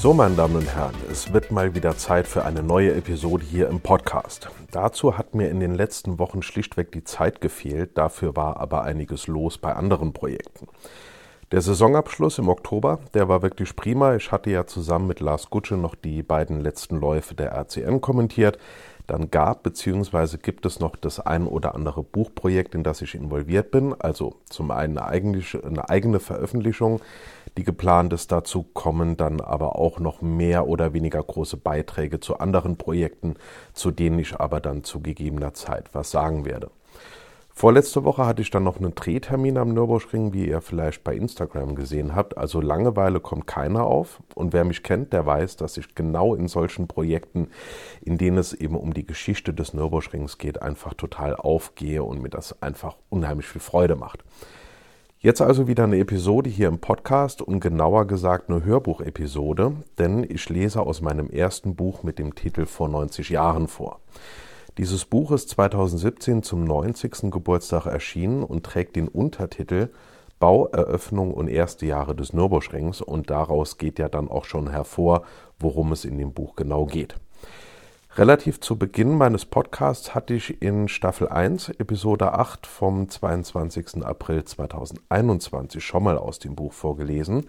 So, meine Damen und Herren, es wird mal wieder Zeit für eine neue Episode hier im Podcast. Dazu hat mir in den letzten Wochen schlichtweg die Zeit gefehlt, dafür war aber einiges los bei anderen Projekten. Der Saisonabschluss im Oktober, der war wirklich prima. Ich hatte ja zusammen mit Lars Gutsche noch die beiden letzten Läufe der RCN kommentiert. Dann gab bzw. gibt es noch das ein oder andere Buchprojekt, in das ich involviert bin. Also zum einen eine, eine eigene Veröffentlichung, die geplant ist. Dazu kommen dann aber auch noch mehr oder weniger große Beiträge zu anderen Projekten, zu denen ich aber dann zu gegebener Zeit was sagen werde. Vorletzte Woche hatte ich dann noch einen Drehtermin am Nürburgring, wie ihr vielleicht bei Instagram gesehen habt. Also Langeweile kommt keiner auf. Und wer mich kennt, der weiß, dass ich genau in solchen Projekten, in denen es eben um die Geschichte des Nürburgrings geht, einfach total aufgehe und mir das einfach unheimlich viel Freude macht. Jetzt also wieder eine Episode hier im Podcast und genauer gesagt eine Hörbuchepisode, denn ich lese aus meinem ersten Buch mit dem Titel Vor 90 Jahren vor. Dieses Buch ist 2017 zum 90. Geburtstag erschienen und trägt den Untertitel Baueröffnung und erste Jahre des Nürburgrings und daraus geht ja dann auch schon hervor, worum es in dem Buch genau geht. Relativ zu Beginn meines Podcasts hatte ich in Staffel 1, Episode 8 vom 22. April 2021 schon mal aus dem Buch vorgelesen,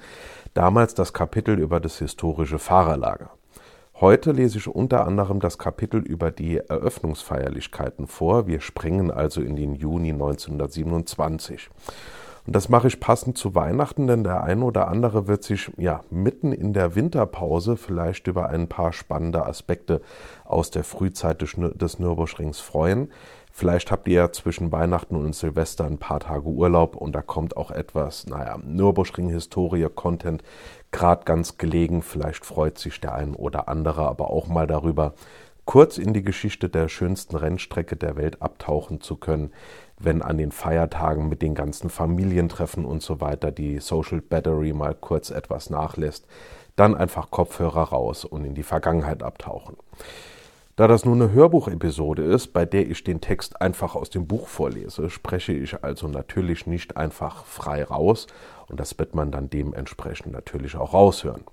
damals das Kapitel über das historische Fahrerlager. Heute lese ich unter anderem das Kapitel über die Eröffnungsfeierlichkeiten vor. Wir springen also in den Juni 1927. Und das mache ich passend zu Weihnachten, denn der eine oder andere wird sich ja mitten in der Winterpause vielleicht über ein paar spannende Aspekte aus der Frühzeit des Nürburgrings freuen. Vielleicht habt ihr ja zwischen Weihnachten und Silvester ein paar Tage Urlaub und da kommt auch etwas, naja, Nürburgring-Historie-Content gerade ganz gelegen. Vielleicht freut sich der ein oder andere aber auch mal darüber, kurz in die Geschichte der schönsten Rennstrecke der Welt abtauchen zu können, wenn an den Feiertagen mit den ganzen Familientreffen und so weiter die Social Battery mal kurz etwas nachlässt, dann einfach Kopfhörer raus und in die Vergangenheit abtauchen. Da das nun eine Hörbuchepisode ist, bei der ich den Text einfach aus dem Buch vorlese, spreche ich also natürlich nicht einfach frei raus und das wird man dann dementsprechend natürlich auch raushören.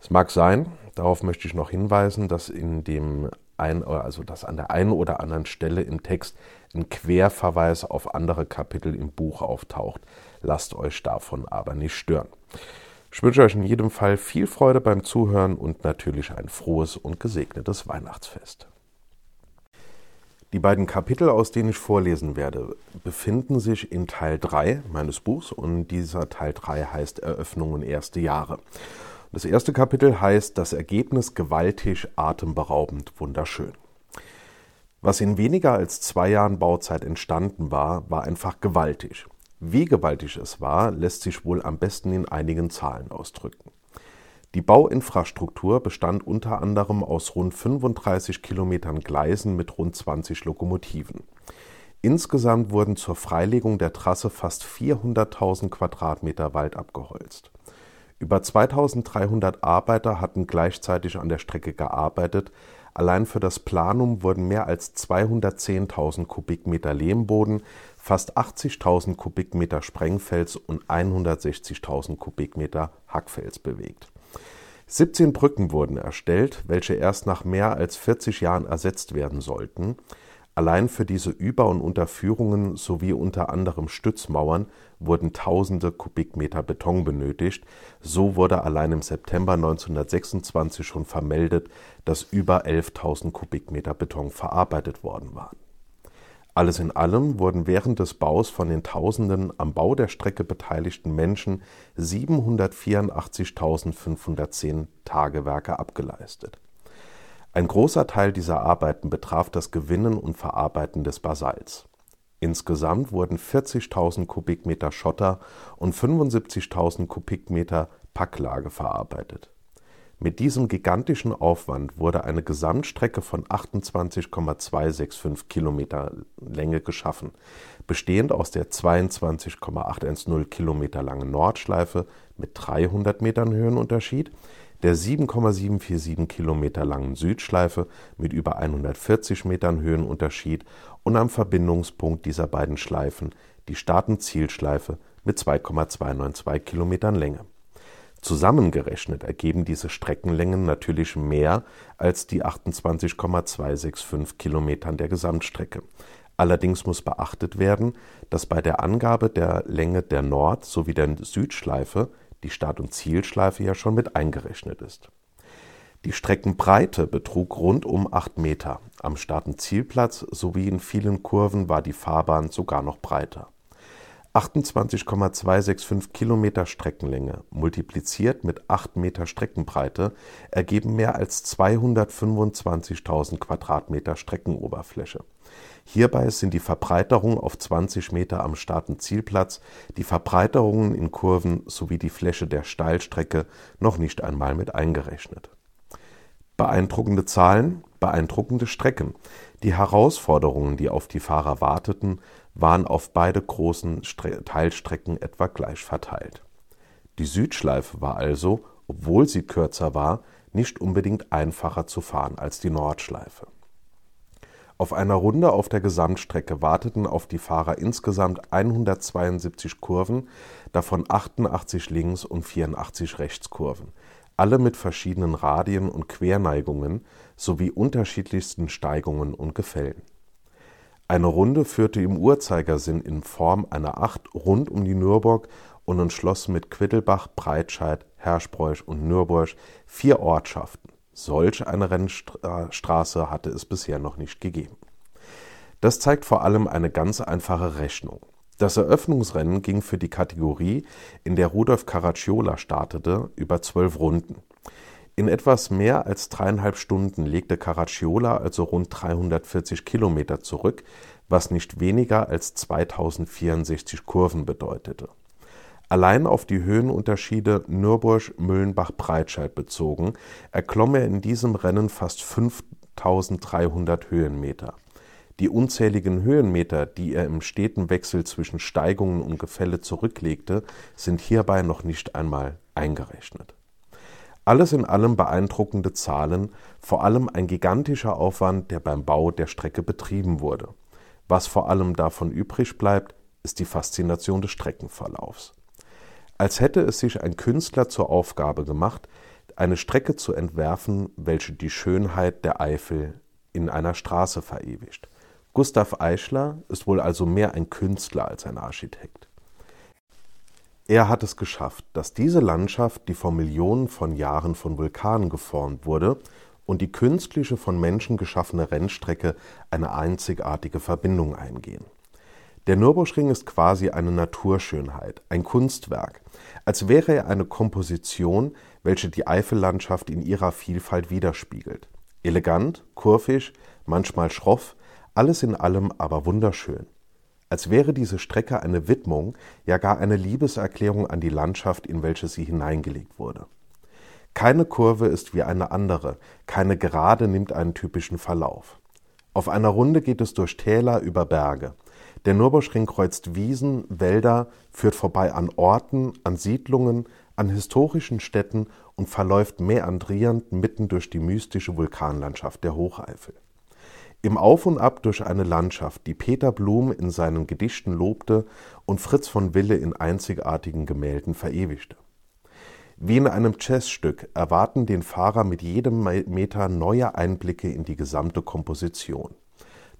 Es mag sein, darauf möchte ich noch hinweisen, dass in dem ein, also dass an der einen oder anderen Stelle im Text ein Querverweis auf andere Kapitel im Buch auftaucht. Lasst euch davon aber nicht stören. Ich wünsche euch in jedem Fall viel Freude beim Zuhören und natürlich ein frohes und gesegnetes Weihnachtsfest. Die beiden Kapitel, aus denen ich vorlesen werde, befinden sich in Teil 3 meines Buchs und dieser Teil 3 heißt Eröffnung und erste Jahre. Das erste Kapitel heißt Das Ergebnis gewaltig, atemberaubend, wunderschön. Was in weniger als zwei Jahren Bauzeit entstanden war, war einfach gewaltig. Wie gewaltig es war, lässt sich wohl am besten in einigen Zahlen ausdrücken. Die Bauinfrastruktur bestand unter anderem aus rund 35 Kilometern Gleisen mit rund 20 Lokomotiven. Insgesamt wurden zur Freilegung der Trasse fast 400.000 Quadratmeter Wald abgeholzt. Über 2300 Arbeiter hatten gleichzeitig an der Strecke gearbeitet, Allein für das Planum wurden mehr als 210.000 Kubikmeter Lehmboden, fast 80.000 Kubikmeter Sprengfels und 160.000 Kubikmeter Hackfels bewegt. 17 Brücken wurden erstellt, welche erst nach mehr als 40 Jahren ersetzt werden sollten. Allein für diese Über- und Unterführungen sowie unter anderem Stützmauern wurden tausende Kubikmeter Beton benötigt. So wurde allein im September 1926 schon vermeldet, dass über 11.000 Kubikmeter Beton verarbeitet worden waren. Alles in allem wurden während des Baus von den tausenden am Bau der Strecke beteiligten Menschen 784.510 Tagewerke abgeleistet ein großer Teil dieser Arbeiten betraf das Gewinnen und Verarbeiten des Basalts. Insgesamt wurden 40.000 Kubikmeter Schotter und 75.000 Kubikmeter Packlage verarbeitet. Mit diesem gigantischen Aufwand wurde eine Gesamtstrecke von 28,265 Kilometer Länge geschaffen, bestehend aus der 22,810 Kilometer langen Nordschleife mit 300 Metern Höhenunterschied, der 7,747 Kilometer langen Südschleife mit über 140 Metern Höhenunterschied und am Verbindungspunkt dieser beiden Schleifen die Start- Zielschleife mit 2,292 Kilometern Länge Zusammengerechnet ergeben diese Streckenlängen natürlich mehr als die 28,265 Kilometern der Gesamtstrecke. Allerdings muss beachtet werden, dass bei der Angabe der Länge der Nord- sowie der Südschleife die Start- und Zielschleife ja schon mit eingerechnet ist. Die Streckenbreite betrug rund um 8 Meter. Am Start- und Zielplatz sowie in vielen Kurven war die Fahrbahn sogar noch breiter 28,265 Kilometer Streckenlänge multipliziert mit 8 Meter Streckenbreite ergeben mehr als 225.000 Quadratmeter Streckenoberfläche. Hierbei sind die Verbreiterung auf 20 Meter am Start- und Zielplatz, die Verbreiterungen in Kurven sowie die Fläche der Steilstrecke noch nicht einmal mit eingerechnet. Beeindruckende Zahlen, beeindruckende Strecken. Die Herausforderungen, die auf die Fahrer warteten, waren auf beide großen Teilstrecken etwa gleich verteilt. Die Südschleife war also, obwohl sie kürzer war, nicht unbedingt einfacher zu fahren als die Nordschleife. Auf einer Runde auf der Gesamtstrecke warteten auf die Fahrer insgesamt 172 Kurven, davon 88 Links- und 84 Rechtskurven, alle mit verschiedenen Radien und Querneigungen sowie unterschiedlichsten Steigungen und Gefällen eine Runde führte im Uhrzeigersinn in Form einer Acht rund um die Nürburg und umschloss mit Quiddelbach, Breitscheid, Herschbräuch und Nürburg vier Ortschaften. Solch eine Rennstraße hatte es bisher noch nicht gegeben. Das zeigt vor allem eine ganz einfache Rechnung. Das Eröffnungsrennen ging für die Kategorie, in der Rudolf Caracciola startete, über zwölf Runden. In etwas mehr als dreieinhalb Stunden legte Caracciola also rund 340 Kilometer zurück, was nicht weniger als 2064 Kurven bedeutete. Allein auf die Höhenunterschiede Nürburg-Müllenbach-Breitscheid bezogen, erklomm er in diesem Rennen fast 5300 Höhenmeter. Die unzähligen Höhenmeter, die er im steten Wechsel zwischen Steigungen und Gefälle zurücklegte, sind hierbei noch nicht einmal eingerechnet alles in allem beeindruckende Zahlen, vor allem ein gigantischer Aufwand, der beim Bau der Strecke betrieben wurde. Was vor allem davon übrig bleibt, ist die Faszination des Streckenverlaufs. Als hätte es sich ein Künstler zur Aufgabe gemacht, eine Strecke zu entwerfen, welche die Schönheit der Eifel in einer Straße verewigt. Gustav Eichler ist wohl also mehr ein Künstler als ein Architekt. Er hat es geschafft, dass diese Landschaft, die vor Millionen von Jahren von Vulkanen geformt wurde, und die künstliche von Menschen geschaffene Rennstrecke eine einzigartige Verbindung eingehen. Der Nürburgring ist quasi eine Naturschönheit, ein Kunstwerk, als wäre er eine Komposition, welche die Eifellandschaft in ihrer Vielfalt widerspiegelt. Elegant, kurvig, manchmal schroff, alles in allem aber wunderschön als wäre diese Strecke eine Widmung, ja gar eine Liebeserklärung an die Landschaft, in welche sie hineingelegt wurde. Keine Kurve ist wie eine andere, keine Gerade nimmt einen typischen Verlauf. Auf einer Runde geht es durch Täler über Berge. Der Nürburgring kreuzt Wiesen, Wälder, führt vorbei an Orten, an Siedlungen, an historischen Städten und verläuft meandrierend mitten durch die mystische Vulkanlandschaft der Hocheifel. Im Auf und Ab durch eine Landschaft, die Peter Blum in seinen Gedichten lobte und Fritz von Wille in einzigartigen Gemälden verewigte. Wie in einem Jazzstück erwarten den Fahrer mit jedem Meter neue Einblicke in die gesamte Komposition.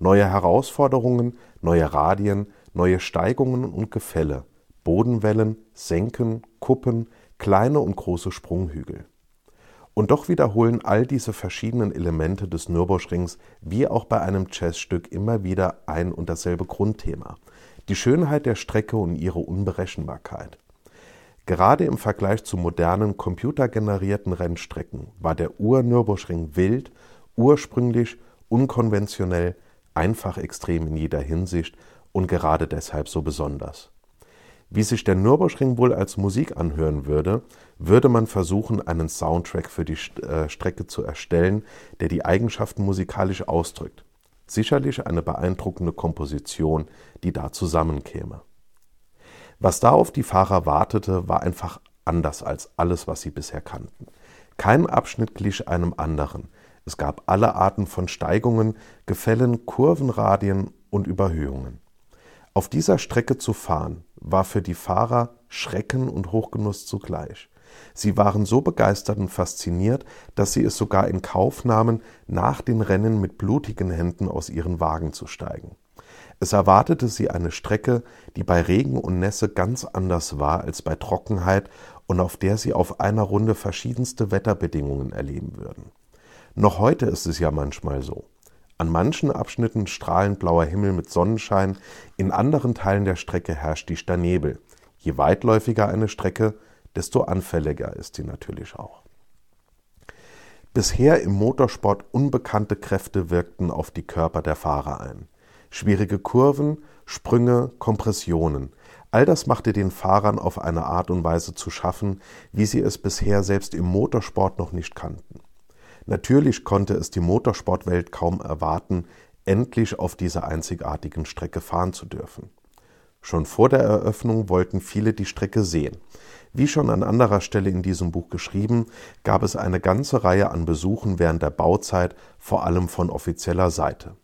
Neue Herausforderungen, neue Radien, neue Steigungen und Gefälle, Bodenwellen, Senken, Kuppen, kleine und große Sprunghügel. Und doch wiederholen all diese verschiedenen Elemente des Nürburgrings wie auch bei einem Jazzstück immer wieder ein und dasselbe Grundthema. Die Schönheit der Strecke und ihre Unberechenbarkeit. Gerade im Vergleich zu modernen computergenerierten Rennstrecken war der Ur-Nürburgring wild, ursprünglich, unkonventionell, einfach extrem in jeder Hinsicht und gerade deshalb so besonders. Wie sich der Nürburgring wohl als Musik anhören würde, würde man versuchen, einen Soundtrack für die äh, Strecke zu erstellen, der die Eigenschaften musikalisch ausdrückt. Sicherlich eine beeindruckende Komposition, die da zusammenkäme. Was da auf die Fahrer wartete, war einfach anders als alles, was sie bisher kannten. Kein Abschnitt glich einem anderen. Es gab alle Arten von Steigungen, Gefällen, Kurvenradien und Überhöhungen. Auf dieser Strecke zu fahren, war für die Fahrer Schrecken und Hochgenuss zugleich. Sie waren so begeistert und fasziniert, dass sie es sogar in Kauf nahmen, nach den Rennen mit blutigen Händen aus ihren Wagen zu steigen. Es erwartete sie eine Strecke, die bei Regen und Nässe ganz anders war als bei Trockenheit und auf der sie auf einer Runde verschiedenste Wetterbedingungen erleben würden. Noch heute ist es ja manchmal so. An manchen Abschnitten strahlend blauer Himmel mit Sonnenschein, in anderen Teilen der Strecke herrscht dichter Nebel. Je weitläufiger eine Strecke, desto anfälliger ist sie natürlich auch. Bisher im Motorsport unbekannte Kräfte wirkten auf die Körper der Fahrer ein. Schwierige Kurven, Sprünge, Kompressionen, all das machte den Fahrern auf eine Art und Weise zu schaffen, wie sie es bisher selbst im Motorsport noch nicht kannten. Natürlich konnte es die Motorsportwelt kaum erwarten, endlich auf dieser einzigartigen Strecke fahren zu dürfen. Schon vor der Eröffnung wollten viele die Strecke sehen. Wie schon an anderer Stelle in diesem Buch geschrieben, gab es eine ganze Reihe an Besuchen während der Bauzeit, vor allem von offizieller Seite.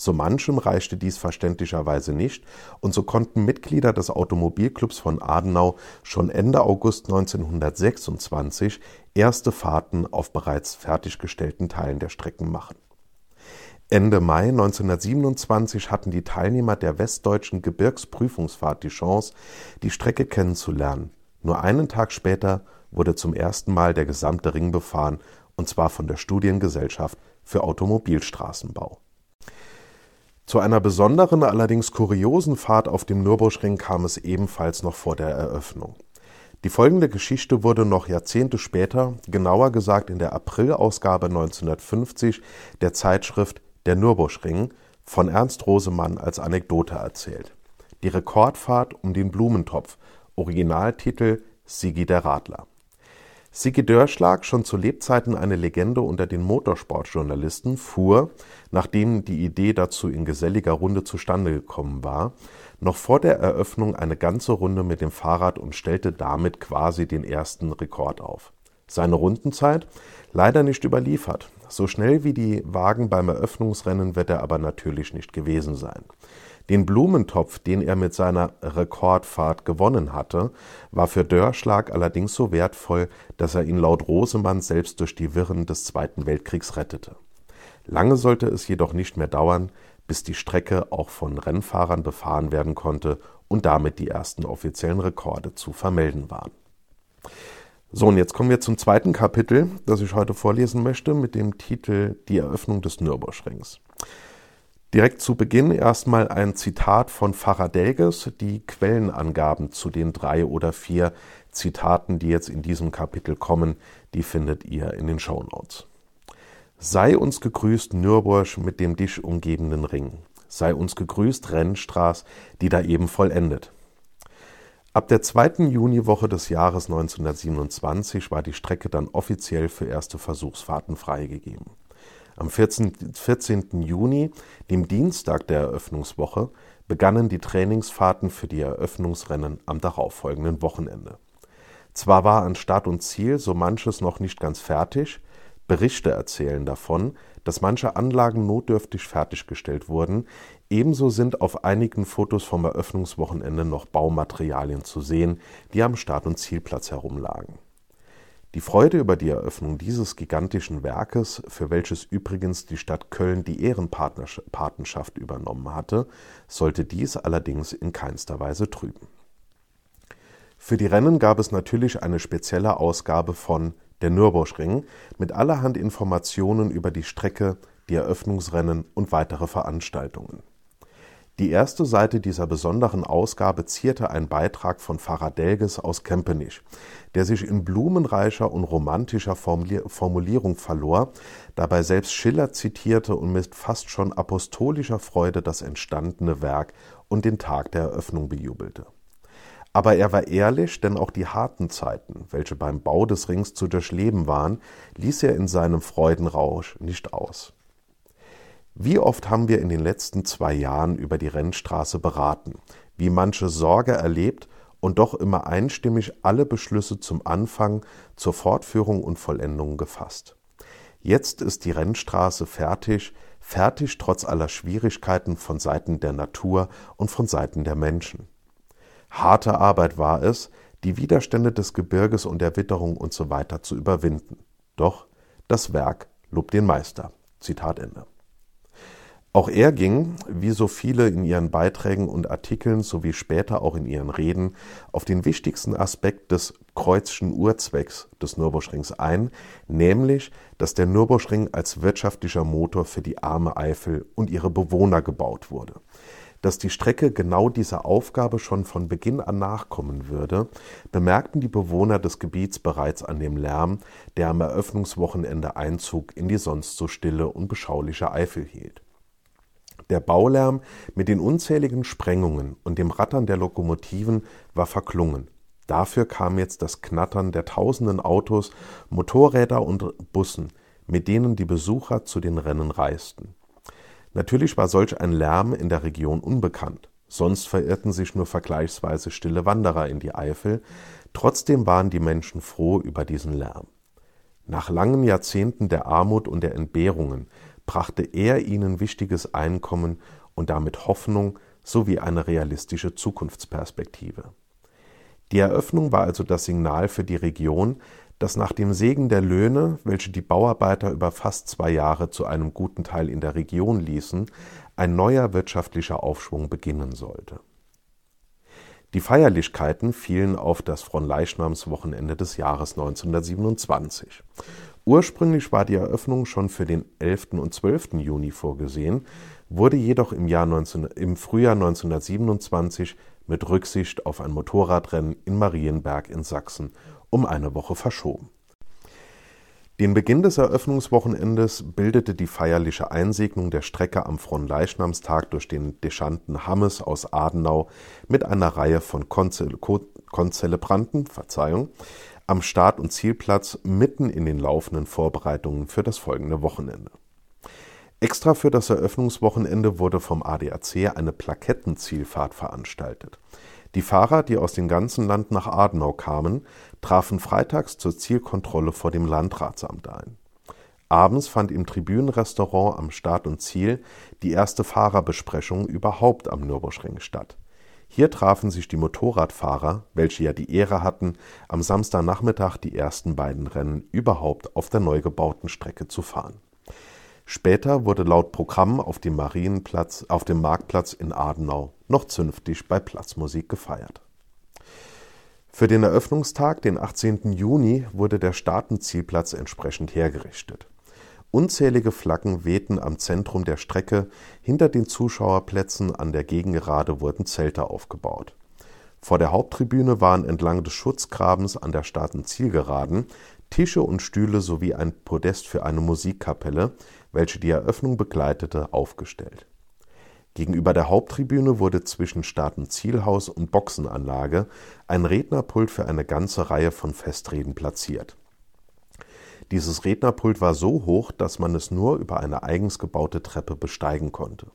So manchem reichte dies verständlicherweise nicht, und so konnten Mitglieder des Automobilclubs von Adenau schon Ende August 1926 erste Fahrten auf bereits fertiggestellten Teilen der Strecken machen. Ende Mai 1927 hatten die Teilnehmer der westdeutschen Gebirgsprüfungsfahrt die Chance, die Strecke kennenzulernen. Nur einen Tag später wurde zum ersten Mal der gesamte Ring befahren, und zwar von der Studiengesellschaft für Automobilstraßenbau. Zu einer besonderen, allerdings kuriosen Fahrt auf dem Nürburgring kam es ebenfalls noch vor der Eröffnung. Die folgende Geschichte wurde noch Jahrzehnte später, genauer gesagt in der Aprilausgabe 1950 der Zeitschrift Der Nürburgring, von Ernst Rosemann als Anekdote erzählt. Die Rekordfahrt um den Blumentopf, Originaltitel Sigi der Radler. Sigi Dörschlag, schon zu Lebzeiten eine Legende unter den Motorsportjournalisten, fuhr, nachdem die Idee dazu in geselliger Runde zustande gekommen war, noch vor der Eröffnung eine ganze Runde mit dem Fahrrad und stellte damit quasi den ersten Rekord auf. Seine Rundenzeit leider nicht überliefert. So schnell wie die Wagen beim Eröffnungsrennen wird er aber natürlich nicht gewesen sein. Den Blumentopf, den er mit seiner Rekordfahrt gewonnen hatte, war für Dörschlag allerdings so wertvoll, dass er ihn laut Rosemann selbst durch die Wirren des Zweiten Weltkriegs rettete. Lange sollte es jedoch nicht mehr dauern, bis die Strecke auch von Rennfahrern befahren werden konnte und damit die ersten offiziellen Rekorde zu vermelden waren. So, und jetzt kommen wir zum zweiten Kapitel, das ich heute vorlesen möchte, mit dem Titel Die Eröffnung des Nürburgrings. Direkt zu Beginn erstmal ein Zitat von Pfarrer Delges, die Quellenangaben zu den drei oder vier Zitaten, die jetzt in diesem Kapitel kommen, die findet ihr in den Shownotes. Sei uns gegrüßt, Nürburg mit dem dich umgebenden Ring. Sei uns gegrüßt, Rennstraß, die da eben vollendet. Ab der zweiten Juniwoche des Jahres 1927 war die Strecke dann offiziell für erste Versuchsfahrten freigegeben. Am 14, 14. Juni, dem Dienstag der Eröffnungswoche, begannen die Trainingsfahrten für die Eröffnungsrennen am darauffolgenden Wochenende. Zwar war an Start und Ziel so manches noch nicht ganz fertig, Berichte erzählen davon, dass manche Anlagen notdürftig fertiggestellt wurden, ebenso sind auf einigen Fotos vom Eröffnungswochenende noch Baumaterialien zu sehen, die am Start- und Zielplatz herumlagen. Die Freude über die Eröffnung dieses gigantischen Werkes, für welches übrigens die Stadt Köln die Ehrenpatenschaft übernommen hatte, sollte dies allerdings in keinster Weise trüben. Für die Rennen gab es natürlich eine spezielle Ausgabe von Der Nürburgring mit allerhand Informationen über die Strecke, die Eröffnungsrennen und weitere Veranstaltungen die erste Seite dieser besonderen Ausgabe zierte ein Beitrag von Pfarrer Delges aus Kempenich, der sich in blumenreicher und romantischer Formulierung verlor, dabei selbst Schiller zitierte und mit fast schon apostolischer Freude das entstandene Werk und den Tag der Eröffnung bejubelte. Aber er war ehrlich, denn auch die harten Zeiten, welche beim Bau des Rings zu durchleben waren, ließ er in seinem Freudenrausch nicht aus. Wie oft haben wir in den letzten zwei Jahren über die Rennstraße beraten, wie manche Sorge erlebt und doch immer einstimmig alle Beschlüsse zum Anfang, zur Fortführung und Vollendung gefasst. Jetzt ist die Rennstraße fertig, fertig trotz aller Schwierigkeiten von Seiten der Natur und von Seiten der Menschen. Harte Arbeit war es, die Widerstände des Gebirges und der Witterung und so zu überwinden. Doch das Werk lobt den Meister. Zitat Ende. Auch er ging, wie so viele in ihren Beiträgen und Artikeln sowie später auch in ihren Reden, auf den wichtigsten Aspekt des Kreuzschen Urzwecks des Nürburgrings ein, nämlich, dass der Nürburgring als wirtschaftlicher Motor für die arme Eifel und ihre Bewohner gebaut wurde. Dass die Strecke genau dieser Aufgabe schon von Beginn an nachkommen würde, bemerkten die Bewohner des Gebiets bereits an dem Lärm, der am Eröffnungswochenende Einzug in die sonst so stille und beschauliche Eifel hielt. Der Baulärm mit den unzähligen Sprengungen und dem Rattern der Lokomotiven war verklungen. Dafür kam jetzt das Knattern der tausenden Autos, Motorräder und Bussen, mit denen die Besucher zu den Rennen reisten. Natürlich war solch ein Lärm in der Region unbekannt. Sonst verirrten sich nur vergleichsweise stille Wanderer in die Eifel. Trotzdem waren die Menschen froh über diesen Lärm. Nach langen Jahrzehnten der Armut und der Entbehrungen brachte er ihnen wichtiges Einkommen und damit Hoffnung sowie eine realistische Zukunftsperspektive. Die Eröffnung war also das Signal für die Region, dass nach dem Segen der Löhne, welche die Bauarbeiter über fast zwei Jahre zu einem guten Teil in der Region ließen, ein neuer wirtschaftlicher Aufschwung beginnen sollte. Die Feierlichkeiten fielen auf das Fronleichnamswochenende des Jahres 1927. Ursprünglich war die Eröffnung schon für den 11. und 12. Juni vorgesehen, wurde jedoch im, Jahr 19, im Frühjahr 1927 mit Rücksicht auf ein Motorradrennen in Marienberg in Sachsen um eine Woche verschoben. Den Beginn des Eröffnungswochenendes bildete die feierliche Einsegnung der Strecke am Fronleichnamstag durch den Deschanten Hammes aus Adenau mit einer Reihe von Konzelebranten, Verzeihung, am Start- und Zielplatz mitten in den laufenden Vorbereitungen für das folgende Wochenende. Extra für das Eröffnungswochenende wurde vom ADAC eine Plakettenzielfahrt veranstaltet. Die Fahrer, die aus dem ganzen Land nach Adenau kamen, trafen freitags zur Zielkontrolle vor dem Landratsamt ein. Abends fand im Tribünenrestaurant am Start und Ziel die erste Fahrerbesprechung überhaupt am Nürburgring statt. Hier trafen sich die Motorradfahrer, welche ja die Ehre hatten, am Samstagnachmittag die ersten beiden Rennen überhaupt auf der neu gebauten Strecke zu fahren. Später wurde laut Programm auf dem Marienplatz, auf dem Marktplatz in Adenau noch zünftig bei Platzmusik gefeiert. Für den Eröffnungstag, den 18. Juni, wurde der Startenzielplatz entsprechend hergerichtet. Unzählige Flaggen wehten am Zentrum der Strecke, hinter den Zuschauerplätzen an der Gegengerade wurden Zelte aufgebaut. Vor der Haupttribüne waren entlang des Schutzgrabens an der Startenzielgeraden Tische und Stühle sowie ein Podest für eine Musikkapelle, welche die Eröffnung begleitete, aufgestellt. Gegenüber der Haupttribüne wurde zwischen Startenzielhaus und Boxenanlage ein Rednerpult für eine ganze Reihe von Festreden platziert dieses Rednerpult war so hoch, dass man es nur über eine eigens gebaute Treppe besteigen konnte.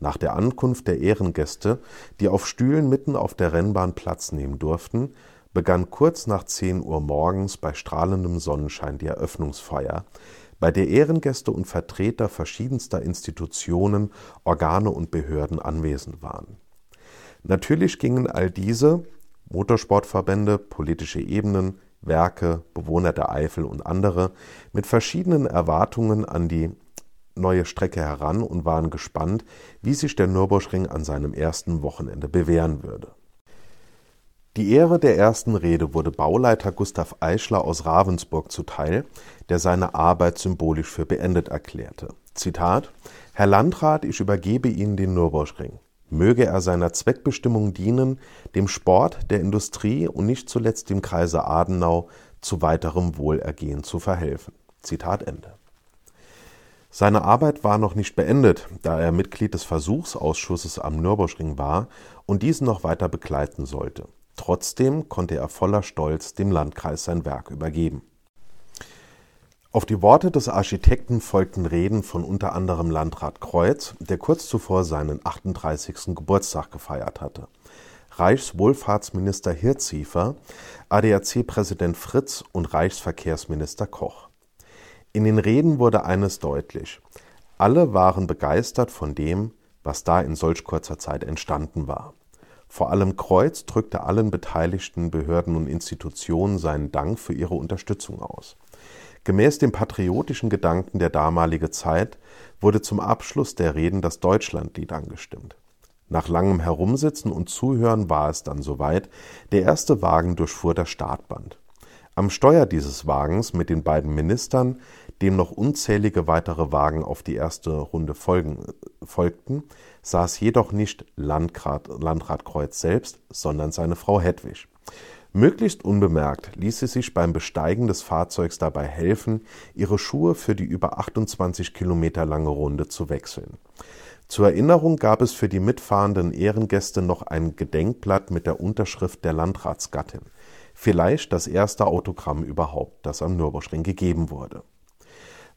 Nach der Ankunft der Ehrengäste, die auf Stühlen mitten auf der Rennbahn Platz nehmen durften, begann kurz nach 10 Uhr morgens bei strahlendem Sonnenschein die Eröffnungsfeier, bei der Ehrengäste und Vertreter verschiedenster Institutionen, Organe und Behörden anwesend waren. Natürlich gingen all diese Motorsportverbände, politische Ebenen, Werke, Bewohner der Eifel und andere mit verschiedenen Erwartungen an die neue Strecke heran und waren gespannt, wie sich der Nürburgring an seinem ersten Wochenende bewähren würde. Die Ehre der ersten Rede wurde Bauleiter Gustav Eichler aus Ravensburg zuteil, der seine Arbeit symbolisch für beendet erklärte. Zitat Herr Landrat, ich übergebe Ihnen den Nürburgring. Möge er seiner Zweckbestimmung dienen, dem Sport, der Industrie und nicht zuletzt dem Kreise Adenau zu weiterem Wohlergehen zu verhelfen. Zitat Ende. Seine Arbeit war noch nicht beendet, da er Mitglied des Versuchsausschusses am Nürburgring war und diesen noch weiter begleiten sollte. Trotzdem konnte er voller Stolz dem Landkreis sein Werk übergeben. Auf die Worte des Architekten folgten Reden von unter anderem Landrat Kreuz, der kurz zuvor seinen 38. Geburtstag gefeiert hatte, Reichswohlfahrtsminister Hirziefer, ADAC-Präsident Fritz und Reichsverkehrsminister Koch. In den Reden wurde eines deutlich: Alle waren begeistert von dem, was da in solch kurzer Zeit entstanden war. Vor allem Kreuz drückte allen beteiligten Behörden und Institutionen seinen Dank für ihre Unterstützung aus. Gemäß dem patriotischen Gedanken der damalige Zeit wurde zum Abschluss der Reden das Deutschlandlied angestimmt. Nach langem Herumsitzen und Zuhören war es dann soweit, der erste Wagen durchfuhr das Startband. Am Steuer dieses Wagens mit den beiden Ministern, dem noch unzählige weitere Wagen auf die erste Runde folgen, folgten, saß jedoch nicht Landrat, Landrat Kreuz selbst, sondern seine Frau Hedwig. Möglichst unbemerkt ließ sie sich beim Besteigen des Fahrzeugs dabei helfen, ihre Schuhe für die über 28 Kilometer lange Runde zu wechseln. Zur Erinnerung gab es für die mitfahrenden Ehrengäste noch ein Gedenkblatt mit der Unterschrift der Landratsgattin. Vielleicht das erste Autogramm überhaupt, das am Nürburgring gegeben wurde.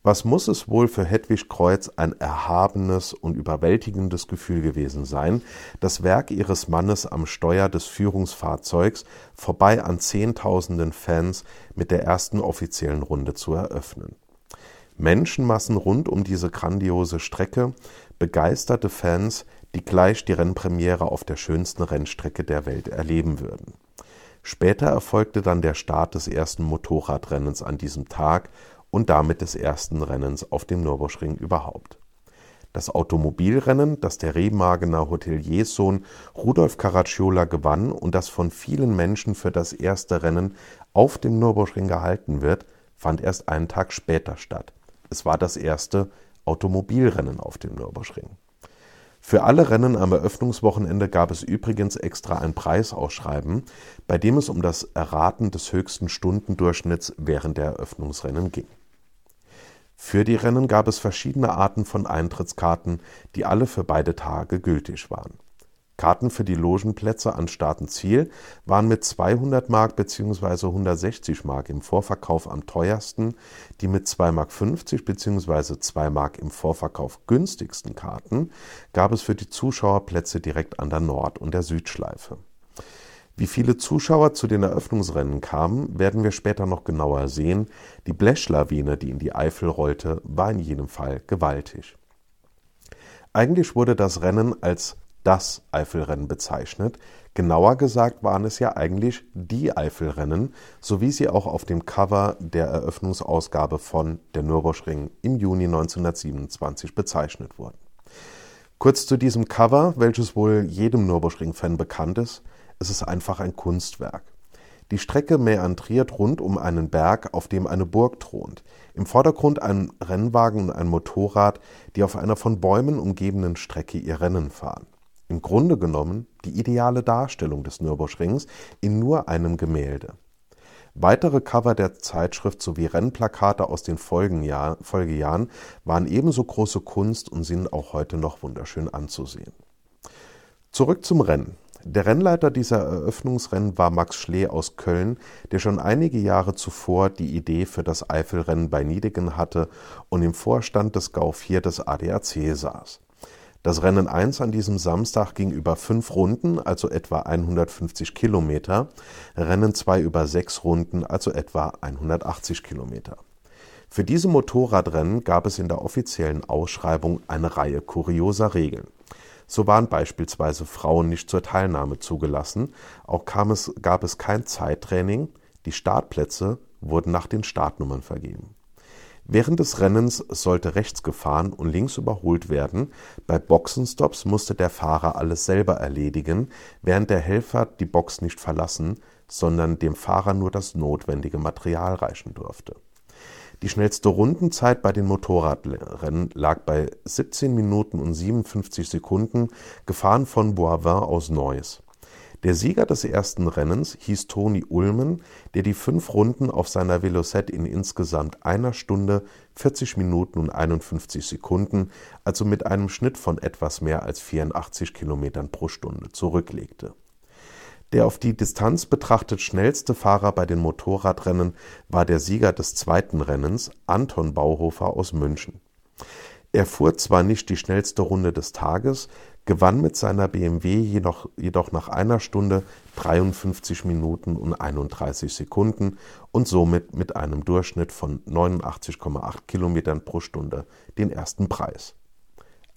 Was muss es wohl für Hedwig Kreuz ein erhabenes und überwältigendes Gefühl gewesen sein, das Werk ihres Mannes am Steuer des Führungsfahrzeugs vorbei an Zehntausenden Fans mit der ersten offiziellen Runde zu eröffnen. Menschenmassen rund um diese grandiose Strecke, begeisterte Fans, die gleich die Rennpremiere auf der schönsten Rennstrecke der Welt erleben würden. Später erfolgte dann der Start des ersten Motorradrennens an diesem Tag und damit des ersten Rennens auf dem Nürburgring überhaupt. Das Automobilrennen, das der Remagener Hotelierssohn Rudolf Caracciola gewann und das von vielen Menschen für das erste Rennen auf dem Nürburgring gehalten wird, fand erst einen Tag später statt. Es war das erste Automobilrennen auf dem Nürburgring. Für alle Rennen am Eröffnungswochenende gab es übrigens extra ein Preisausschreiben, bei dem es um das Erraten des höchsten Stundendurchschnitts während der Eröffnungsrennen ging. Für die Rennen gab es verschiedene Arten von Eintrittskarten, die alle für beide Tage gültig waren Karten für die Logenplätze an Start und Ziel waren mit 200 Mark bzw. 160 Mark im Vorverkauf am teuersten, die mit 2,50 Mark bzw. 2 Mark im Vorverkauf günstigsten Karten gab es für die Zuschauerplätze direkt an der Nord- und der Südschleife. Wie viele Zuschauer zu den Eröffnungsrennen kamen, werden wir später noch genauer sehen. Die Blechlawine, die in die Eifel rollte, war in jedem Fall gewaltig. Eigentlich wurde das Rennen als das Eifelrennen bezeichnet. Genauer gesagt waren es ja eigentlich die Eifelrennen, so wie sie auch auf dem Cover der Eröffnungsausgabe von Der Nürburgring im Juni 1927 bezeichnet wurden. Kurz zu diesem Cover, welches wohl jedem Nürburgring-Fan bekannt ist, es ist einfach ein Kunstwerk. Die Strecke mäandriert rund um einen Berg, auf dem eine Burg thront. Im Vordergrund ein Rennwagen und ein Motorrad, die auf einer von Bäumen umgebenen Strecke ihr Rennen fahren im Grunde genommen die ideale Darstellung des Nürburgrings in nur einem Gemälde. Weitere Cover der Zeitschrift sowie Rennplakate aus den Folgejahren waren ebenso große Kunst und sind auch heute noch wunderschön anzusehen. Zurück zum Rennen. Der Rennleiter dieser Eröffnungsrennen war Max Schlee aus Köln, der schon einige Jahre zuvor die Idee für das Eifelrennen bei Niedegen hatte und im Vorstand des Gau 4 des ADAC saß. Das Rennen 1 an diesem Samstag ging über fünf Runden, also etwa 150 Kilometer, Rennen 2 über sechs Runden, also etwa 180 Kilometer. Für diese Motorradrennen gab es in der offiziellen Ausschreibung eine Reihe kurioser Regeln. So waren beispielsweise Frauen nicht zur Teilnahme zugelassen, auch es, gab es kein Zeittraining, die Startplätze wurden nach den Startnummern vergeben. Während des Rennens sollte rechts gefahren und links überholt werden, bei Boxenstops musste der Fahrer alles selber erledigen, während der Helfer die Box nicht verlassen, sondern dem Fahrer nur das notwendige Material reichen durfte. Die schnellste Rundenzeit bei den Motorradrennen lag bei 17 Minuten und 57 Sekunden, gefahren von Boivin aus Neuss der Sieger des ersten Rennens hieß Toni Ulmen, der die fünf Runden auf seiner Velocette in insgesamt einer Stunde, 40 Minuten und 51 Sekunden, also mit einem Schnitt von etwas mehr als 84 Kilometern pro Stunde, zurücklegte. Der auf die Distanz betrachtet schnellste Fahrer bei den Motorradrennen war der Sieger des zweiten Rennens, Anton Bauhofer aus München. Er fuhr zwar nicht die schnellste Runde des Tages, gewann mit seiner BMW jedoch, jedoch nach einer Stunde 53 Minuten und 31 Sekunden und somit mit einem Durchschnitt von 89,8 Kilometern pro Stunde den ersten Preis.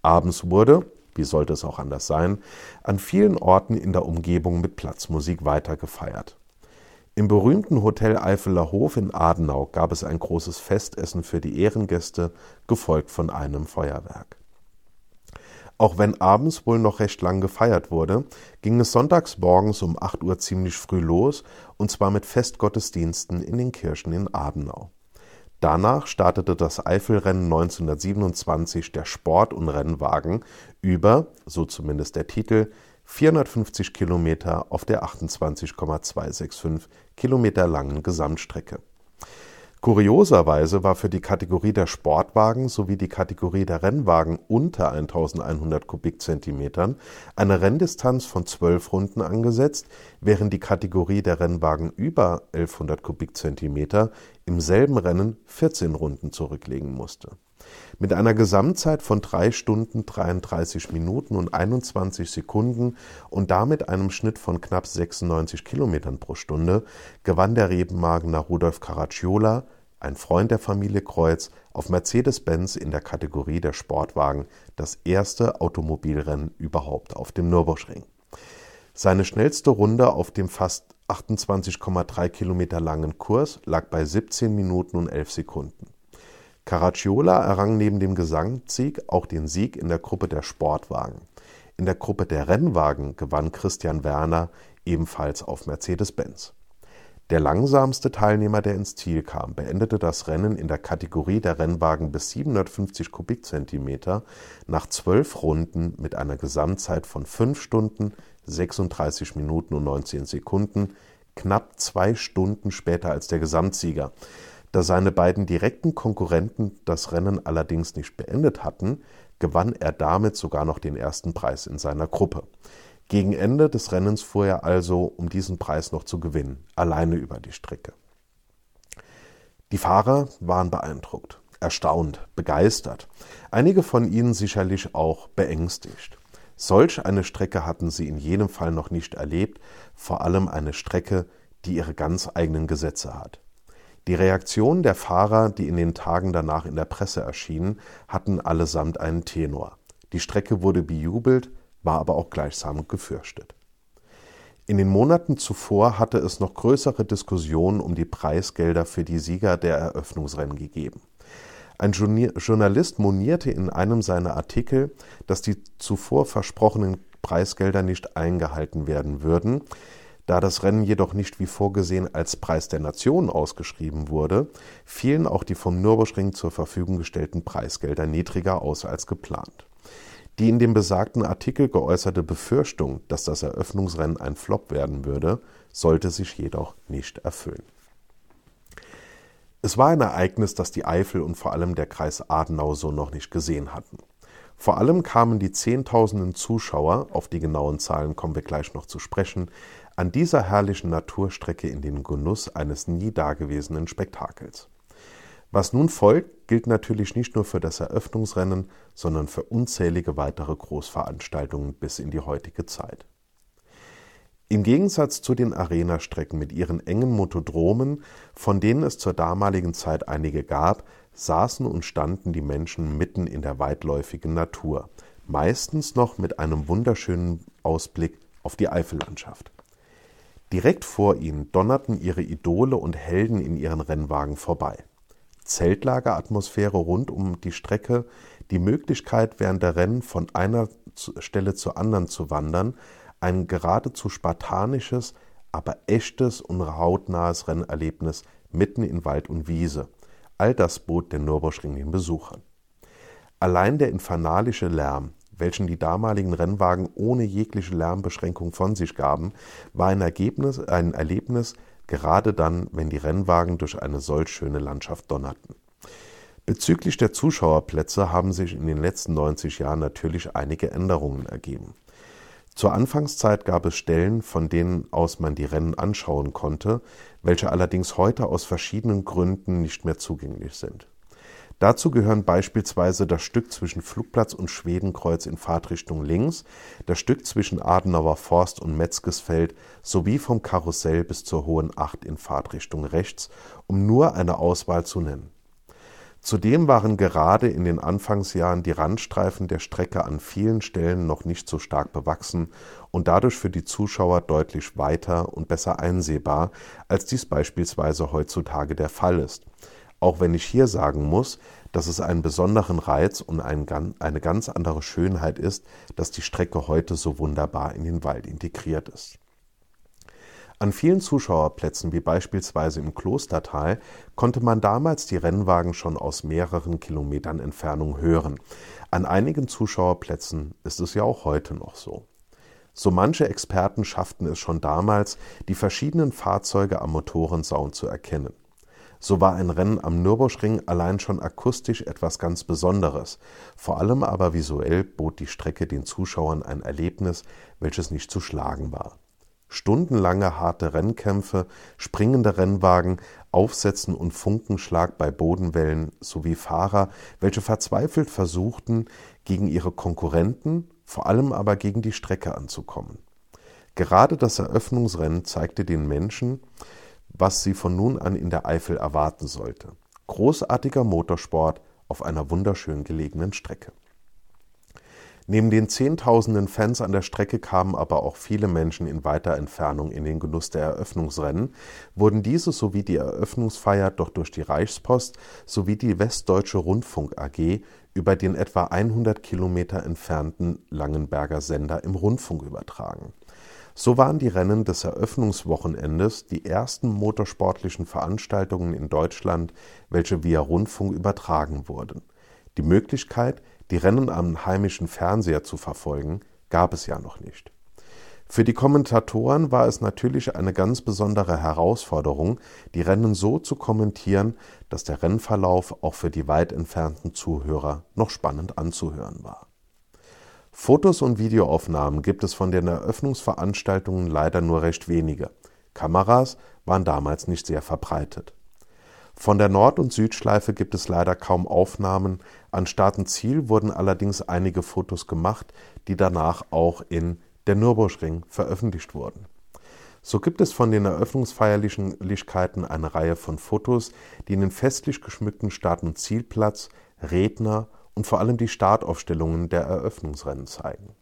Abends wurde, wie sollte es auch anders sein, an vielen Orten in der Umgebung mit Platzmusik weitergefeiert. Im berühmten Hotel Eifeler Hof in Adenau gab es ein großes Festessen für die Ehrengäste, gefolgt von einem Feuerwerk. Auch wenn abends wohl noch recht lang gefeiert wurde, ging es sonntags morgens um 8 Uhr ziemlich früh los, und zwar mit Festgottesdiensten in den Kirchen in Adenau. Danach startete das Eifelrennen 1927 der Sport- und Rennwagen über, so zumindest der Titel, 450 Kilometer auf der 28,265 Kilometer langen Gesamtstrecke. Kurioserweise war für die Kategorie der Sportwagen sowie die Kategorie der Rennwagen unter 1100 Kubikzentimetern eine Renndistanz von 12 Runden angesetzt, während die Kategorie der Rennwagen über 1100 Kubikzentimeter im selben Rennen 14 Runden zurücklegen musste. Mit einer Gesamtzeit von 3 Stunden 33 Minuten und 21 Sekunden und damit einem Schnitt von knapp 96 Kilometern pro Stunde gewann der Rebenmagener Rudolf Caracciola, ein Freund der Familie Kreuz, auf Mercedes-Benz in der Kategorie der Sportwagen das erste Automobilrennen überhaupt auf dem Nürburgring. Seine schnellste Runde auf dem fast 28,3 Kilometer langen Kurs lag bei 17 Minuten und 11 Sekunden. Caracciola errang neben dem Gesamtsieg auch den Sieg in der Gruppe der Sportwagen. In der Gruppe der Rennwagen gewann Christian Werner ebenfalls auf Mercedes-Benz. Der langsamste Teilnehmer, der ins Ziel kam, beendete das Rennen in der Kategorie der Rennwagen bis 750 Kubikzentimeter nach zwölf Runden mit einer Gesamtzeit von 5 Stunden, 36 Minuten und 19 Sekunden, knapp zwei Stunden später als der Gesamtsieger. Da seine beiden direkten Konkurrenten das Rennen allerdings nicht beendet hatten, gewann er damit sogar noch den ersten Preis in seiner Gruppe. Gegen Ende des Rennens fuhr er also, um diesen Preis noch zu gewinnen, alleine über die Strecke. Die Fahrer waren beeindruckt, erstaunt, begeistert, einige von ihnen sicherlich auch beängstigt. Solch eine Strecke hatten sie in jedem Fall noch nicht erlebt, vor allem eine Strecke, die ihre ganz eigenen Gesetze hat. Die Reaktionen der Fahrer, die in den Tagen danach in der Presse erschienen, hatten allesamt einen Tenor. Die Strecke wurde bejubelt, war aber auch gleichsam gefürchtet. In den Monaten zuvor hatte es noch größere Diskussionen um die Preisgelder für die Sieger der Eröffnungsrennen gegeben. Ein Journalist monierte in einem seiner Artikel, dass die zuvor versprochenen Preisgelder nicht eingehalten werden würden, da das Rennen jedoch nicht wie vorgesehen als Preis der Nation ausgeschrieben wurde, fielen auch die vom Nürburgring zur Verfügung gestellten Preisgelder niedriger aus als geplant. Die in dem besagten Artikel geäußerte Befürchtung, dass das Eröffnungsrennen ein Flop werden würde, sollte sich jedoch nicht erfüllen. Es war ein Ereignis, das die Eifel und vor allem der Kreis Adenau so noch nicht gesehen hatten. Vor allem kamen die Zehntausenden Zuschauer, auf die genauen Zahlen kommen wir gleich noch zu sprechen, an dieser herrlichen Naturstrecke in den Genuss eines nie dagewesenen Spektakels. Was nun folgt, gilt natürlich nicht nur für das Eröffnungsrennen, sondern für unzählige weitere Großveranstaltungen bis in die heutige Zeit. Im Gegensatz zu den Arena-Strecken mit ihren engen Motodromen, von denen es zur damaligen Zeit einige gab, saßen und standen die Menschen mitten in der weitläufigen Natur, meistens noch mit einem wunderschönen Ausblick auf die Eifellandschaft. Direkt vor ihnen donnerten ihre Idole und Helden in ihren Rennwagen vorbei. Zeltlageratmosphäre rund um die Strecke, die Möglichkeit, während der Rennen von einer Stelle zur anderen zu wandern, ein geradezu spartanisches, aber echtes und hautnahes Rennerlebnis mitten in Wald und Wiese. All das bot der Nürburgring den Besuchern. Allein der infernalische Lärm, welchen die damaligen Rennwagen ohne jegliche Lärmbeschränkung von sich gaben, war ein, Ergebnis, ein Erlebnis, gerade dann, wenn die Rennwagen durch eine solch schöne Landschaft donnerten. Bezüglich der Zuschauerplätze haben sich in den letzten 90 Jahren natürlich einige Änderungen ergeben. Zur Anfangszeit gab es Stellen, von denen aus man die Rennen anschauen konnte, welche allerdings heute aus verschiedenen Gründen nicht mehr zugänglich sind. Dazu gehören beispielsweise das Stück zwischen Flugplatz und Schwedenkreuz in Fahrtrichtung links, das Stück zwischen Adenauer Forst und Metzgesfeld sowie vom Karussell bis zur Hohen Acht in Fahrtrichtung rechts, um nur eine Auswahl zu nennen. Zudem waren gerade in den Anfangsjahren die Randstreifen der Strecke an vielen Stellen noch nicht so stark bewachsen und dadurch für die Zuschauer deutlich weiter und besser einsehbar, als dies beispielsweise heutzutage der Fall ist auch wenn ich hier sagen muss, dass es einen besonderen Reiz und eine ganz andere Schönheit ist, dass die Strecke heute so wunderbar in den Wald integriert ist. An vielen Zuschauerplätzen, wie beispielsweise im Klostertal, konnte man damals die Rennwagen schon aus mehreren Kilometern Entfernung hören. An einigen Zuschauerplätzen ist es ja auch heute noch so. So manche Experten schafften es schon damals, die verschiedenen Fahrzeuge am Motorensaun zu erkennen. So war ein Rennen am Nürburgring allein schon akustisch etwas ganz Besonderes, vor allem aber visuell bot die Strecke den Zuschauern ein Erlebnis, welches nicht zu schlagen war. Stundenlange harte Rennkämpfe, springende Rennwagen, Aufsetzen und Funkenschlag bei Bodenwellen sowie Fahrer, welche verzweifelt versuchten, gegen ihre Konkurrenten, vor allem aber gegen die Strecke anzukommen. Gerade das Eröffnungsrennen zeigte den Menschen, was sie von nun an in der Eifel erwarten sollte. Großartiger Motorsport auf einer wunderschön gelegenen Strecke. Neben den Zehntausenden Fans an der Strecke kamen aber auch viele Menschen in weiter Entfernung in den Genuss der Eröffnungsrennen, wurden diese sowie die Eröffnungsfeier doch durch die Reichspost sowie die Westdeutsche Rundfunk AG über den etwa 100 Kilometer entfernten Langenberger Sender im Rundfunk übertragen so waren die Rennen des Eröffnungswochenendes die ersten motorsportlichen Veranstaltungen in Deutschland, welche via Rundfunk übertragen wurden. Die Möglichkeit, die Rennen am heimischen Fernseher zu verfolgen, gab es ja noch nicht. Für die Kommentatoren war es natürlich eine ganz besondere Herausforderung, die Rennen so zu kommentieren, dass der Rennverlauf auch für die weit entfernten Zuhörer noch spannend anzuhören war Fotos und Videoaufnahmen gibt es von den Eröffnungsveranstaltungen leider nur recht wenige. Kameras waren damals nicht sehr verbreitet. Von der Nord- und Südschleife gibt es leider kaum Aufnahmen, an Start und Ziel wurden allerdings einige Fotos gemacht, die danach auch in Der Nürburgring veröffentlicht wurden. So gibt es von den Eröffnungsfeierlichkeiten eine Reihe von Fotos, die den festlich geschmückten Start- und Zielplatz, Redner und vor allem die Startaufstellungen der Eröffnungsrennen zeigen.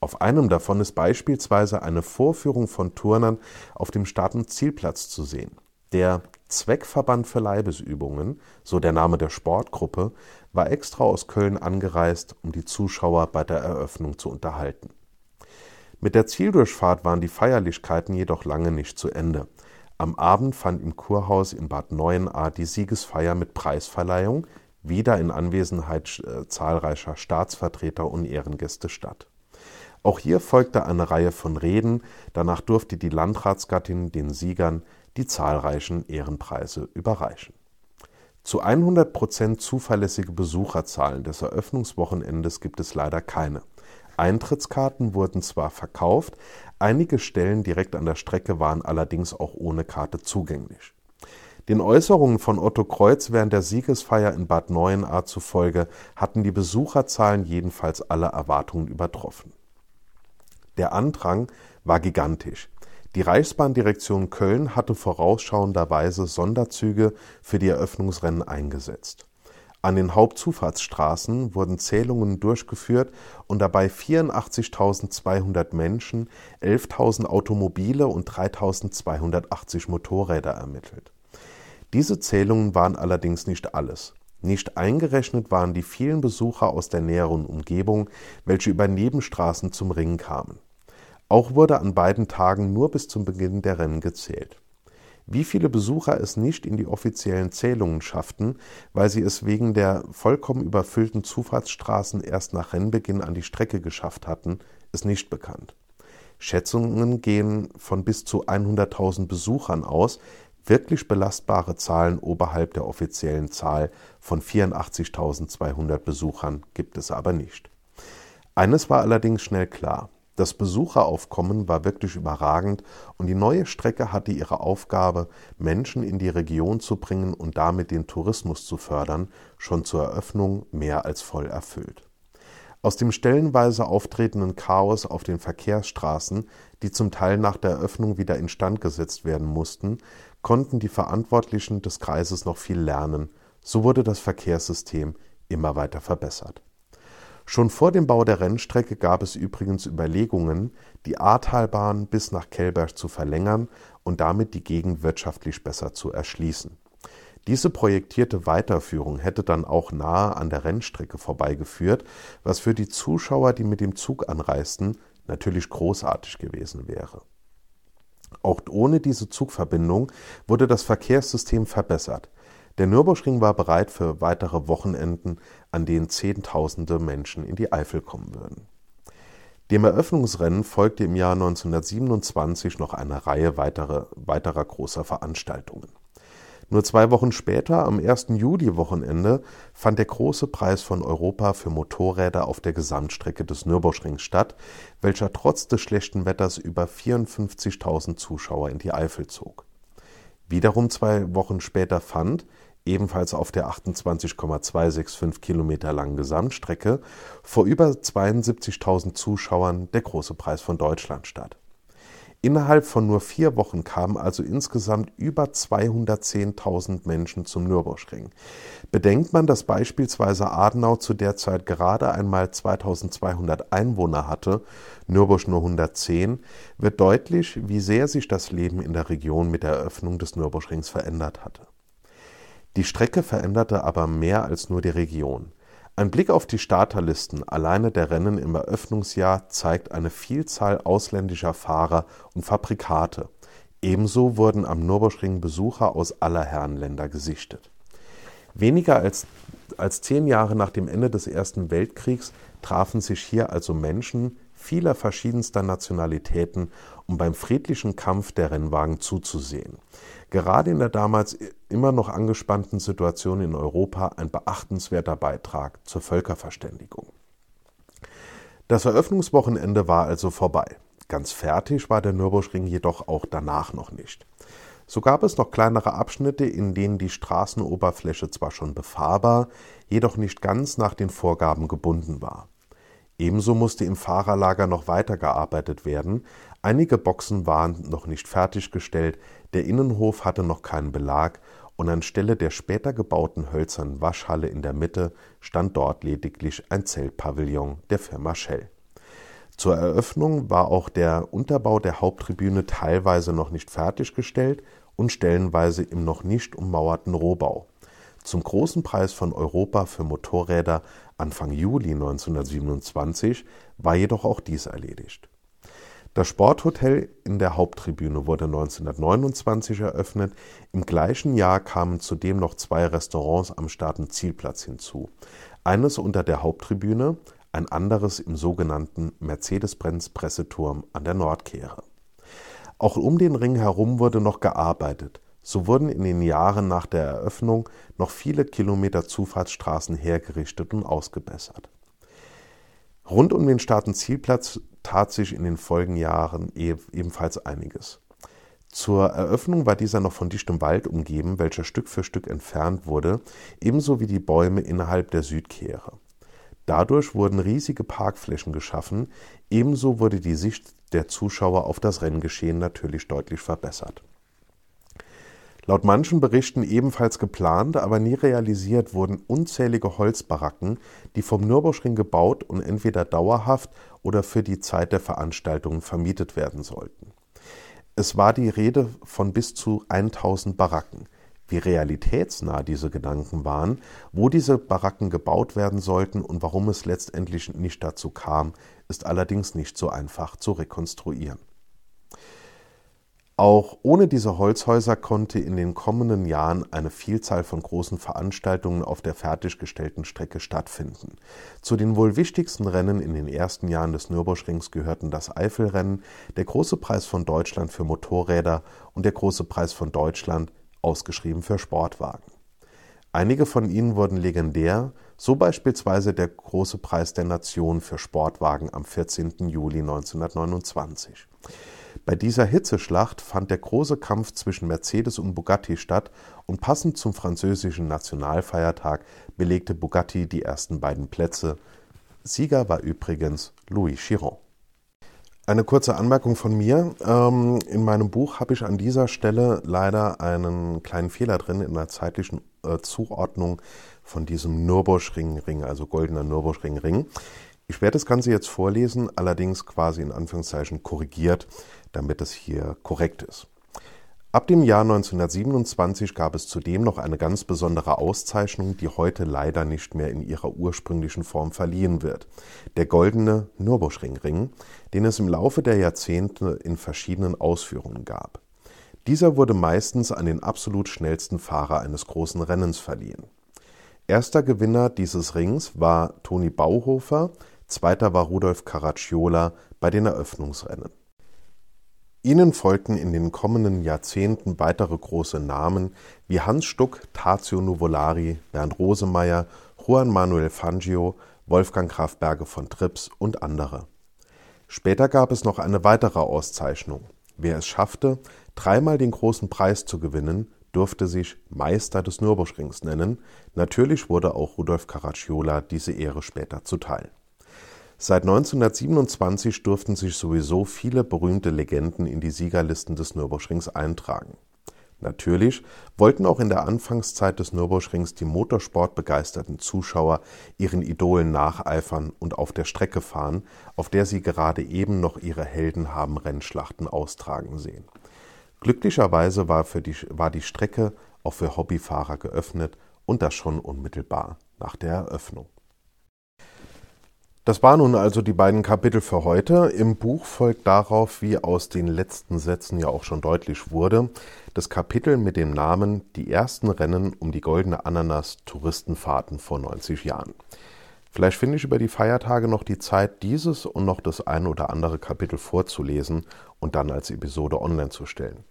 Auf einem davon ist beispielsweise eine Vorführung von Turnern auf dem Start- und Zielplatz zu sehen. Der Zweckverband für Leibesübungen, so der Name der Sportgruppe, war extra aus Köln angereist, um die Zuschauer bei der Eröffnung zu unterhalten. Mit der Zieldurchfahrt waren die Feierlichkeiten jedoch lange nicht zu Ende. Am Abend fand im Kurhaus in Bad Neuenahr die Siegesfeier mit Preisverleihung, wieder in Anwesenheit äh, zahlreicher Staatsvertreter und Ehrengäste statt. Auch hier folgte eine Reihe von Reden, danach durfte die Landratsgattin den Siegern die zahlreichen Ehrenpreise überreichen. Zu 100 Prozent zuverlässige Besucherzahlen des Eröffnungswochenendes gibt es leider keine. Eintrittskarten wurden zwar verkauft, einige Stellen direkt an der Strecke waren allerdings auch ohne Karte zugänglich. Den Äußerungen von Otto Kreuz während der Siegesfeier in Bad Neuenahr zufolge hatten die Besucherzahlen jedenfalls alle Erwartungen übertroffen. Der Andrang war gigantisch. Die Reichsbahndirektion Köln hatte vorausschauenderweise Sonderzüge für die Eröffnungsrennen eingesetzt. An den Hauptzufahrtsstraßen wurden Zählungen durchgeführt und dabei 84.200 Menschen, 11.000 Automobile und 3.280 Motorräder ermittelt diese Zählungen waren allerdings nicht alles. Nicht eingerechnet waren die vielen Besucher aus der näheren Umgebung, welche über Nebenstraßen zum Ring kamen. Auch wurde an beiden Tagen nur bis zum Beginn der Rennen gezählt. Wie viele Besucher es nicht in die offiziellen Zählungen schafften, weil sie es wegen der vollkommen überfüllten Zufahrtsstraßen erst nach Rennbeginn an die Strecke geschafft hatten, ist nicht bekannt. Schätzungen gehen von bis zu 100.000 Besuchern aus, Wirklich belastbare Zahlen oberhalb der offiziellen Zahl von 84.200 Besuchern gibt es aber nicht. Eines war allerdings schnell klar. Das Besucheraufkommen war wirklich überragend und die neue Strecke hatte ihre Aufgabe, Menschen in die Region zu bringen und damit den Tourismus zu fördern, schon zur Eröffnung mehr als voll erfüllt. Aus dem stellenweise auftretenden Chaos auf den Verkehrsstraßen, die zum Teil nach der Eröffnung wieder instand gesetzt werden mussten, konnten die Verantwortlichen des Kreises noch viel lernen. So wurde das Verkehrssystem immer weiter verbessert. Schon vor dem Bau der Rennstrecke gab es übrigens Überlegungen, die Ahrtalbahn bis nach Kelberg zu verlängern und damit die Gegend wirtschaftlich besser zu erschließen. Diese projektierte Weiterführung hätte dann auch nahe an der Rennstrecke vorbeigeführt, was für die Zuschauer, die mit dem Zug anreisten, natürlich großartig gewesen wäre. Auch ohne diese Zugverbindung wurde das Verkehrssystem verbessert. Der Nürburgring war bereit für weitere Wochenenden, an denen Zehntausende Menschen in die Eifel kommen würden. Dem Eröffnungsrennen folgte im Jahr 1927 noch eine Reihe weiterer, weiterer großer Veranstaltungen. Nur zwei Wochen später, am 1. Juli-Wochenende, fand der Große Preis von Europa für Motorräder auf der Gesamtstrecke des Nürburgrings statt, welcher trotz des schlechten Wetters über 54.000 Zuschauer in die Eifel zog. Wiederum zwei Wochen später fand, ebenfalls auf der 28,265 Kilometer langen Gesamtstrecke, vor über 72.000 Zuschauern der Große Preis von Deutschland statt. Innerhalb von nur vier Wochen kamen also insgesamt über 210.000 Menschen zum Nürburgring. Bedenkt man, dass beispielsweise Adenau zu der Zeit gerade einmal 2200 Einwohner hatte, Nürburg nur 110, wird deutlich, wie sehr sich das Leben in der Region mit der Eröffnung des Nürburgrings verändert hatte. Die Strecke veränderte aber mehr als nur die Region. Ein Blick auf die Starterlisten alleine der Rennen im Eröffnungsjahr zeigt eine Vielzahl ausländischer Fahrer und Fabrikate. Ebenso wurden am Nürburgring Besucher aus aller Herren Länder gesichtet. Weniger als, als zehn Jahre nach dem Ende des Ersten Weltkriegs trafen sich hier also Menschen vieler verschiedenster Nationalitäten, um beim friedlichen Kampf der Rennwagen zuzusehen. Gerade in der damals immer noch angespannten Situation in Europa ein beachtenswerter Beitrag zur Völkerverständigung. Das Eröffnungswochenende war also vorbei. Ganz fertig war der Nürburgring jedoch auch danach noch nicht. So gab es noch kleinere Abschnitte, in denen die Straßenoberfläche zwar schon befahrbar, jedoch nicht ganz nach den Vorgaben gebunden war. Ebenso musste im Fahrerlager noch weitergearbeitet werden. Einige Boxen waren noch nicht fertiggestellt, der Innenhof hatte noch keinen Belag und anstelle der später gebauten hölzernen Waschhalle in der Mitte stand dort lediglich ein Zeltpavillon der Firma Shell. Zur Eröffnung war auch der Unterbau der Haupttribüne teilweise noch nicht fertiggestellt und stellenweise im noch nicht ummauerten Rohbau. Zum Großen Preis von Europa für Motorräder Anfang Juli 1927 war jedoch auch dies erledigt. Das Sporthotel in der Haupttribüne wurde 1929 eröffnet. Im gleichen Jahr kamen zudem noch zwei Restaurants am Start- und Zielplatz hinzu. Eines unter der Haupttribüne, ein anderes im sogenannten Mercedes-Benz-Presseturm an der Nordkehre. Auch um den Ring herum wurde noch gearbeitet. So wurden in den Jahren nach der Eröffnung noch viele Kilometer Zufahrtsstraßen hergerichtet und ausgebessert. Rund um den Staatenzielplatz tat sich in den Folgenjahren ebenfalls einiges. Zur Eröffnung war dieser noch von dichtem Wald umgeben, welcher Stück für Stück entfernt wurde, ebenso wie die Bäume innerhalb der Südkehre. Dadurch wurden riesige Parkflächen geschaffen, ebenso wurde die Sicht der Zuschauer auf das Renngeschehen natürlich deutlich verbessert. Laut manchen Berichten ebenfalls geplant, aber nie realisiert wurden unzählige Holzbaracken, die vom Nürburgring gebaut und entweder dauerhaft oder für die Zeit der Veranstaltungen vermietet werden sollten. Es war die Rede von bis zu 1000 Baracken. Wie realitätsnah diese Gedanken waren, wo diese Baracken gebaut werden sollten und warum es letztendlich nicht dazu kam, ist allerdings nicht so einfach zu rekonstruieren. Auch ohne diese Holzhäuser konnte in den kommenden Jahren eine Vielzahl von großen Veranstaltungen auf der fertiggestellten Strecke stattfinden. Zu den wohl wichtigsten Rennen in den ersten Jahren des Nürburgrings gehörten das Eifelrennen, der Große Preis von Deutschland für Motorräder und der Große Preis von Deutschland, ausgeschrieben für Sportwagen. Einige von ihnen wurden legendär, so beispielsweise der Große Preis der Nation für Sportwagen am 14. Juli 1929. Bei dieser Hitzeschlacht fand der große Kampf zwischen Mercedes und Bugatti statt und passend zum französischen Nationalfeiertag belegte Bugatti die ersten beiden Plätze. Sieger war übrigens Louis Chiron. Eine kurze Anmerkung von mir. Ähm, in meinem Buch habe ich an dieser Stelle leider einen kleinen Fehler drin in der zeitlichen äh, Zuordnung von diesem Nürburgring-Ring, also goldener Nürburgring-Ring. Ich werde das Ganze jetzt vorlesen, allerdings quasi in Anführungszeichen korrigiert, damit es hier korrekt ist. Ab dem Jahr 1927 gab es zudem noch eine ganz besondere Auszeichnung, die heute leider nicht mehr in ihrer ursprünglichen Form verliehen wird. Der goldene Nürburgringring, den es im Laufe der Jahrzehnte in verschiedenen Ausführungen gab. Dieser wurde meistens an den absolut schnellsten Fahrer eines großen Rennens verliehen. Erster Gewinner dieses Rings war Toni Bauhofer, zweiter war Rudolf Caracciola bei den Eröffnungsrennen. Ihnen folgten in den kommenden Jahrzehnten weitere große Namen wie Hans Stuck, Tazio Nuvolari, Bernd Rosemeyer, Juan Manuel Fangio, Wolfgang Graf Berge von Trips und andere. Später gab es noch eine weitere Auszeichnung. Wer es schaffte, dreimal den großen Preis zu gewinnen, durfte sich Meister des Nürburgrings nennen. Natürlich wurde auch Rudolf Caracciola diese Ehre später zuteil. Seit 1927 durften sich sowieso viele berühmte Legenden in die Siegerlisten des Nürburgrings eintragen. Natürlich wollten auch in der Anfangszeit des Nürburgrings die motorsportbegeisterten Zuschauer ihren Idolen nacheifern und auf der Strecke fahren, auf der sie gerade eben noch ihre Helden haben Rennschlachten austragen sehen. Glücklicherweise war, die, war die Strecke auch für Hobbyfahrer geöffnet und das schon unmittelbar nach der Eröffnung. Das waren nun also die beiden Kapitel für heute. Im Buch folgt darauf, wie aus den letzten Sätzen ja auch schon deutlich wurde, das Kapitel mit dem Namen Die ersten Rennen um die goldene Ananas Touristenfahrten vor 90 Jahren. Vielleicht finde ich über die Feiertage noch die Zeit, dieses und noch das ein oder andere Kapitel vorzulesen und dann als Episode online zu stellen.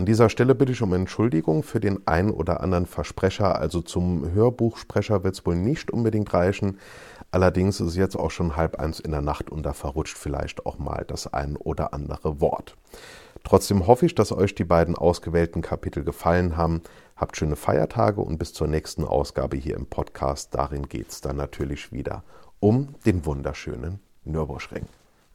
An dieser Stelle bitte ich um Entschuldigung für den ein oder anderen Versprecher, also zum Hörbuchsprecher wird es wohl nicht unbedingt reichen. Allerdings ist es jetzt auch schon halb eins in der Nacht und da verrutscht vielleicht auch mal das ein oder andere Wort. Trotzdem hoffe ich, dass euch die beiden ausgewählten Kapitel gefallen haben. Habt schöne Feiertage und bis zur nächsten Ausgabe hier im Podcast. Darin geht es dann natürlich wieder um den wunderschönen Nürburgring.